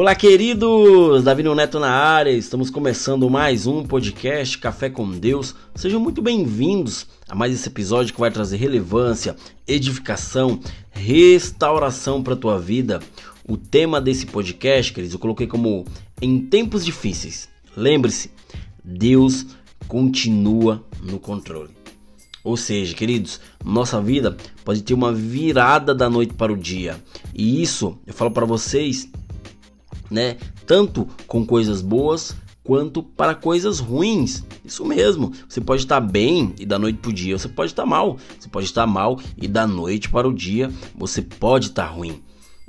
Olá, queridos! Davi Neto na área, estamos começando mais um podcast Café com Deus. Sejam muito bem-vindos a mais esse episódio que vai trazer relevância, edificação, restauração para a tua vida. O tema desse podcast, queridos, eu coloquei como Em Tempos Difíceis. Lembre-se, Deus continua no controle. Ou seja, queridos, nossa vida pode ter uma virada da noite para o dia. E isso, eu falo para vocês, né? Tanto com coisas boas quanto para coisas ruins. Isso mesmo. Você pode estar bem e da noite para o dia você pode estar mal. Você pode estar mal e da noite para o dia você pode estar ruim.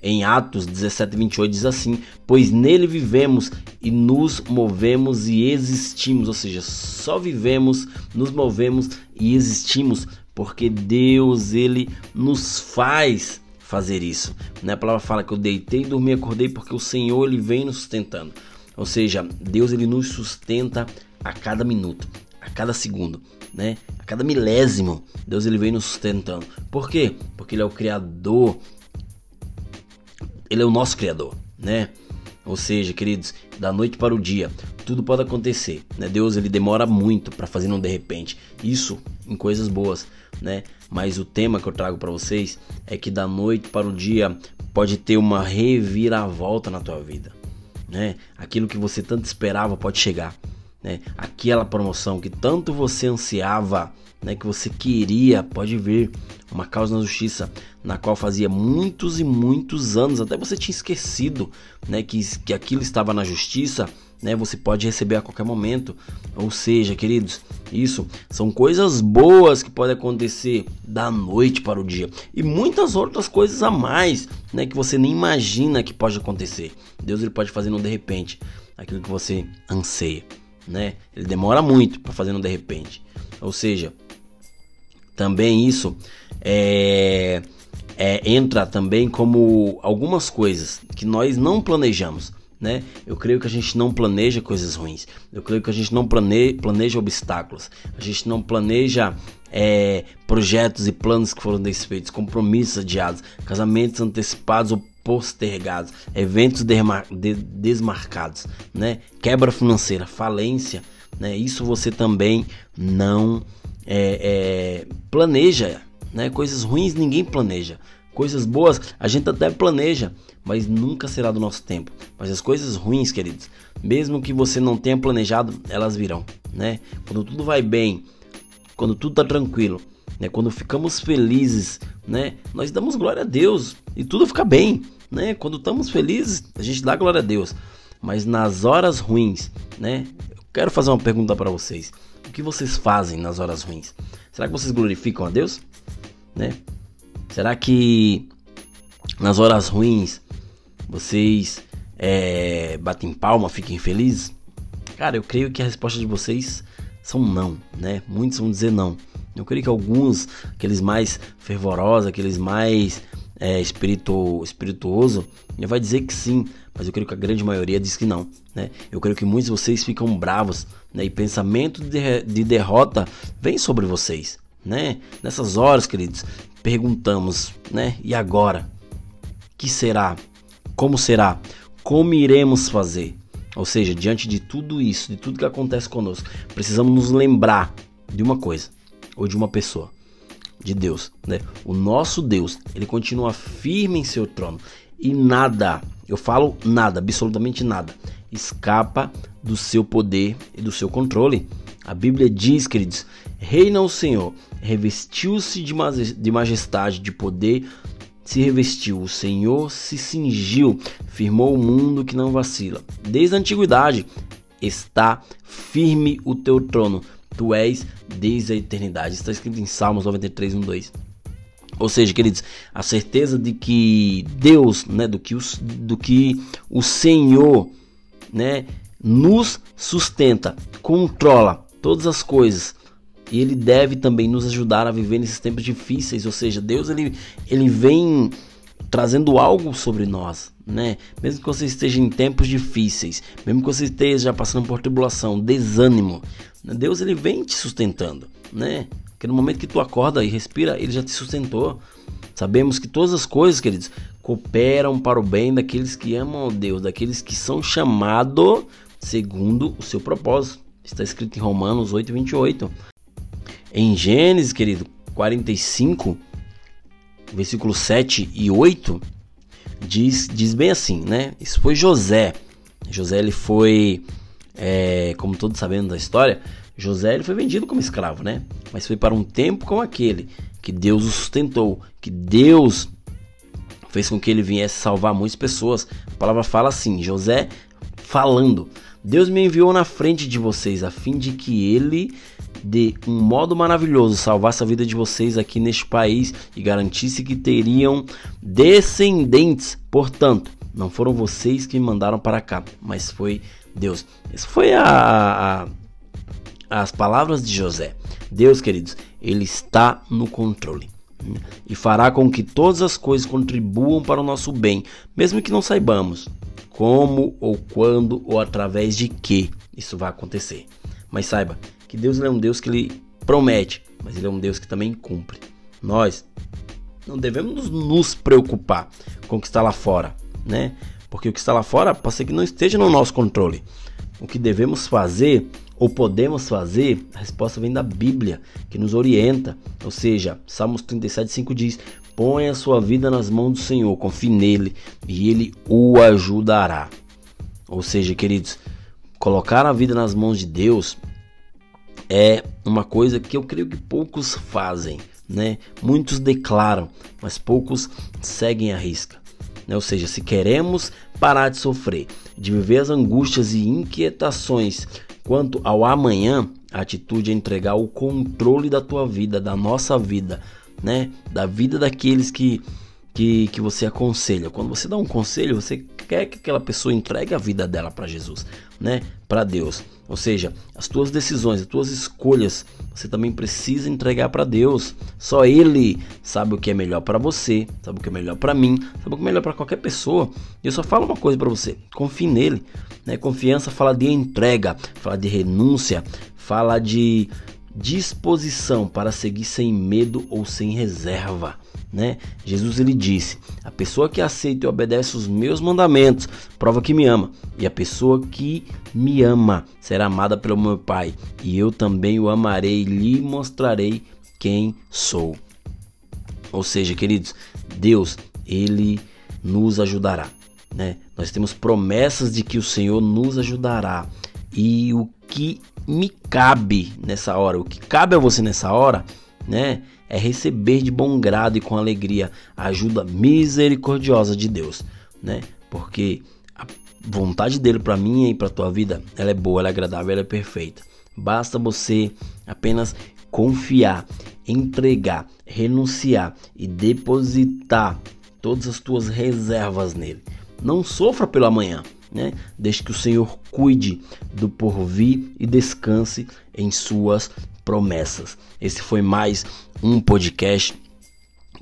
Em Atos 17, 28 diz assim: Pois nele vivemos e nos movemos e existimos, ou seja, só vivemos, nos movemos e existimos porque Deus ele nos faz fazer isso. Né? A palavra fala que eu deitei, dormi, acordei porque o Senhor ele vem nos sustentando. Ou seja, Deus ele nos sustenta a cada minuto, a cada segundo, né? A cada milésimo, Deus ele vem nos sustentando. Por quê? Porque ele é o criador. Ele é o nosso criador, né? Ou seja, queridos, da noite para o dia, tudo pode acontecer, né? Deus ele demora muito para fazer um de repente. Isso em coisas boas, né? Mas o tema que eu trago para vocês é que da noite para o dia pode ter uma reviravolta na tua vida, né? Aquilo que você tanto esperava pode chegar, né? Aquela promoção que tanto você ansiava, né, que você queria, pode vir uma causa na justiça na qual fazia muitos e muitos anos, até você tinha esquecido, né, que, que aquilo estava na justiça, né, você pode receber a qualquer momento. Ou seja, queridos, isso são coisas boas que podem acontecer da noite para o dia. E muitas outras coisas a mais, né, que você nem imagina que pode acontecer. Deus ele pode fazer no de repente aquilo que você anseia, né? Ele demora muito para fazer no de repente. Ou seja, também isso é, é, entra também como algumas coisas que nós não planejamos. Né? Eu creio que a gente não planeja coisas ruins. Eu creio que a gente não plane, planeja obstáculos. A gente não planeja é, projetos e planos que foram desfeitos, compromissos adiados, casamentos antecipados ou postergados, eventos de, desmarcados, né? Quebra financeira, falência, né? Isso você também não é, é, planeja, né? Coisas ruins ninguém planeja. Coisas boas a gente até planeja, mas nunca será do nosso tempo. Mas as coisas ruins, queridos, mesmo que você não tenha planejado, elas virão, né? Quando tudo vai bem, quando tudo tá tranquilo, né? Quando ficamos felizes, né? Nós damos glória a Deus e tudo fica bem, né? Quando estamos felizes, a gente dá glória a Deus. Mas nas horas ruins, né? Eu quero fazer uma pergunta para vocês. O que vocês fazem nas horas ruins? Será que vocês glorificam a Deus? Né? Será que nas horas ruins vocês é, batem palma, fiquem felizes? Cara, eu creio que a resposta de vocês são não, né? Muitos vão dizer não. Eu creio que alguns, aqueles mais fervorosos, aqueles mais é, espiritu, espirituoso, vai dizer que sim, mas eu creio que a grande maioria diz que não. Né? Eu creio que muitos de vocês ficam bravos né? e pensamento de, de derrota vem sobre vocês. Né? Nessas horas, queridos, perguntamos, né? E agora? Que será? Como será? Como iremos fazer? Ou seja, diante de tudo isso, de tudo que acontece conosco, precisamos nos lembrar de uma coisa ou de uma pessoa de Deus, né? O nosso Deus, ele continua firme em seu trono e nada, eu falo nada, absolutamente nada, escapa do seu poder e do seu controle. A Bíblia diz, queridos, reina o Senhor, revestiu-se de majestade, de poder, se revestiu, o Senhor se cingiu, firmou o mundo que não vacila. Desde a antiguidade está firme o teu trono Tu és desde a eternidade. Está escrito em Salmos 93, 1, 2. Ou seja, queridos, a certeza de que Deus, né, do que, os, do que o Senhor, né, nos sustenta, controla todas as coisas. E ele deve também nos ajudar a viver nesses tempos difíceis, ou seja, Deus ele, ele vem trazendo algo sobre nós, né? Mesmo que você esteja em tempos difíceis, mesmo que você esteja passando por tribulação, desânimo, Deus ele vem te sustentando, né? Porque no momento que tu acorda e respira, ele já te sustentou. Sabemos que todas as coisas, queridos, cooperam para o bem daqueles que amam a Deus, daqueles que são chamados segundo o seu propósito. Está escrito em Romanos 8, 28. Em Gênesis, querido, 45, versículos 7 e 8, diz, diz bem assim, né? Isso foi José. José ele foi, é, como todos sabendo da história, José ele foi vendido como escravo, né? Mas foi para um tempo como aquele que Deus o sustentou, que Deus fez com que ele viesse salvar muitas pessoas. A palavra fala assim: José falando, Deus me enviou na frente de vocês a fim de que ele de um modo maravilhoso salvasse a vida de vocês aqui neste país e garantisse que teriam descendentes. Portanto, não foram vocês que me mandaram para cá, mas foi Deus. Isso foi a, a, as palavras de José. Deus, queridos, ele está no controle e fará com que todas as coisas contribuam para o nosso bem, mesmo que não saibamos como ou quando ou através de que isso vai acontecer. Mas saiba que Deus é um Deus que ele promete, mas ele é um Deus que também cumpre. Nós não devemos nos preocupar com o que está lá fora, né? Porque o que está lá fora pode ser que não esteja no nosso controle. O que devemos fazer ou podemos fazer, a resposta vem da Bíblia, que nos orienta. Ou seja, Salmos 37,5 diz: Põe a sua vida nas mãos do Senhor, confie nele e ele o ajudará. Ou seja, queridos, colocar a vida nas mãos de Deus é uma coisa que eu creio que poucos fazem, né? Muitos declaram, mas poucos seguem a risca. Né? Ou seja, se queremos parar de sofrer, de viver as angústias e inquietações Quanto ao amanhã, a atitude é entregar o controle da tua vida, da nossa vida, né? Da vida daqueles que, que, que você aconselha. Quando você dá um conselho, você quer que aquela pessoa entregue a vida dela para Jesus, né? Para Deus. Ou seja, as tuas decisões, as tuas escolhas, você também precisa entregar para Deus. Só Ele sabe o que é melhor para você, sabe o que é melhor para mim, sabe o que é melhor para qualquer pessoa. E eu só falo uma coisa para você: confie nele. Né? Confiança fala de entrega, fala de renúncia, fala de disposição para seguir sem medo ou sem reserva né? Jesus ele disse: A pessoa que aceita e obedece os meus mandamentos prova que me ama, e a pessoa que me ama será amada pelo meu Pai, e eu também o amarei e lhe mostrarei quem sou. Ou seja, queridos, Deus, ele nos ajudará, né? Nós temos promessas de que o Senhor nos ajudará. E o que me cabe nessa hora, o que cabe a você nessa hora, né? é receber de bom grado e com alegria a ajuda misericordiosa de Deus, né? Porque a vontade dele para mim e para tua vida, ela é boa, ela é agradável, ela é perfeita. Basta você apenas confiar, entregar, renunciar e depositar todas as tuas reservas nele. Não sofra pelo amanhã, né? Deixe que o Senhor cuide do porvir e descanse em suas promessas. Esse foi mais um podcast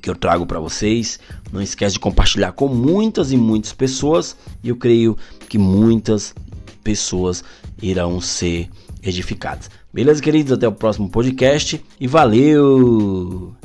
que eu trago para vocês. Não esquece de compartilhar com muitas e muitas pessoas e eu creio que muitas pessoas irão ser edificadas. Beleza, queridos? Até o próximo podcast e valeu!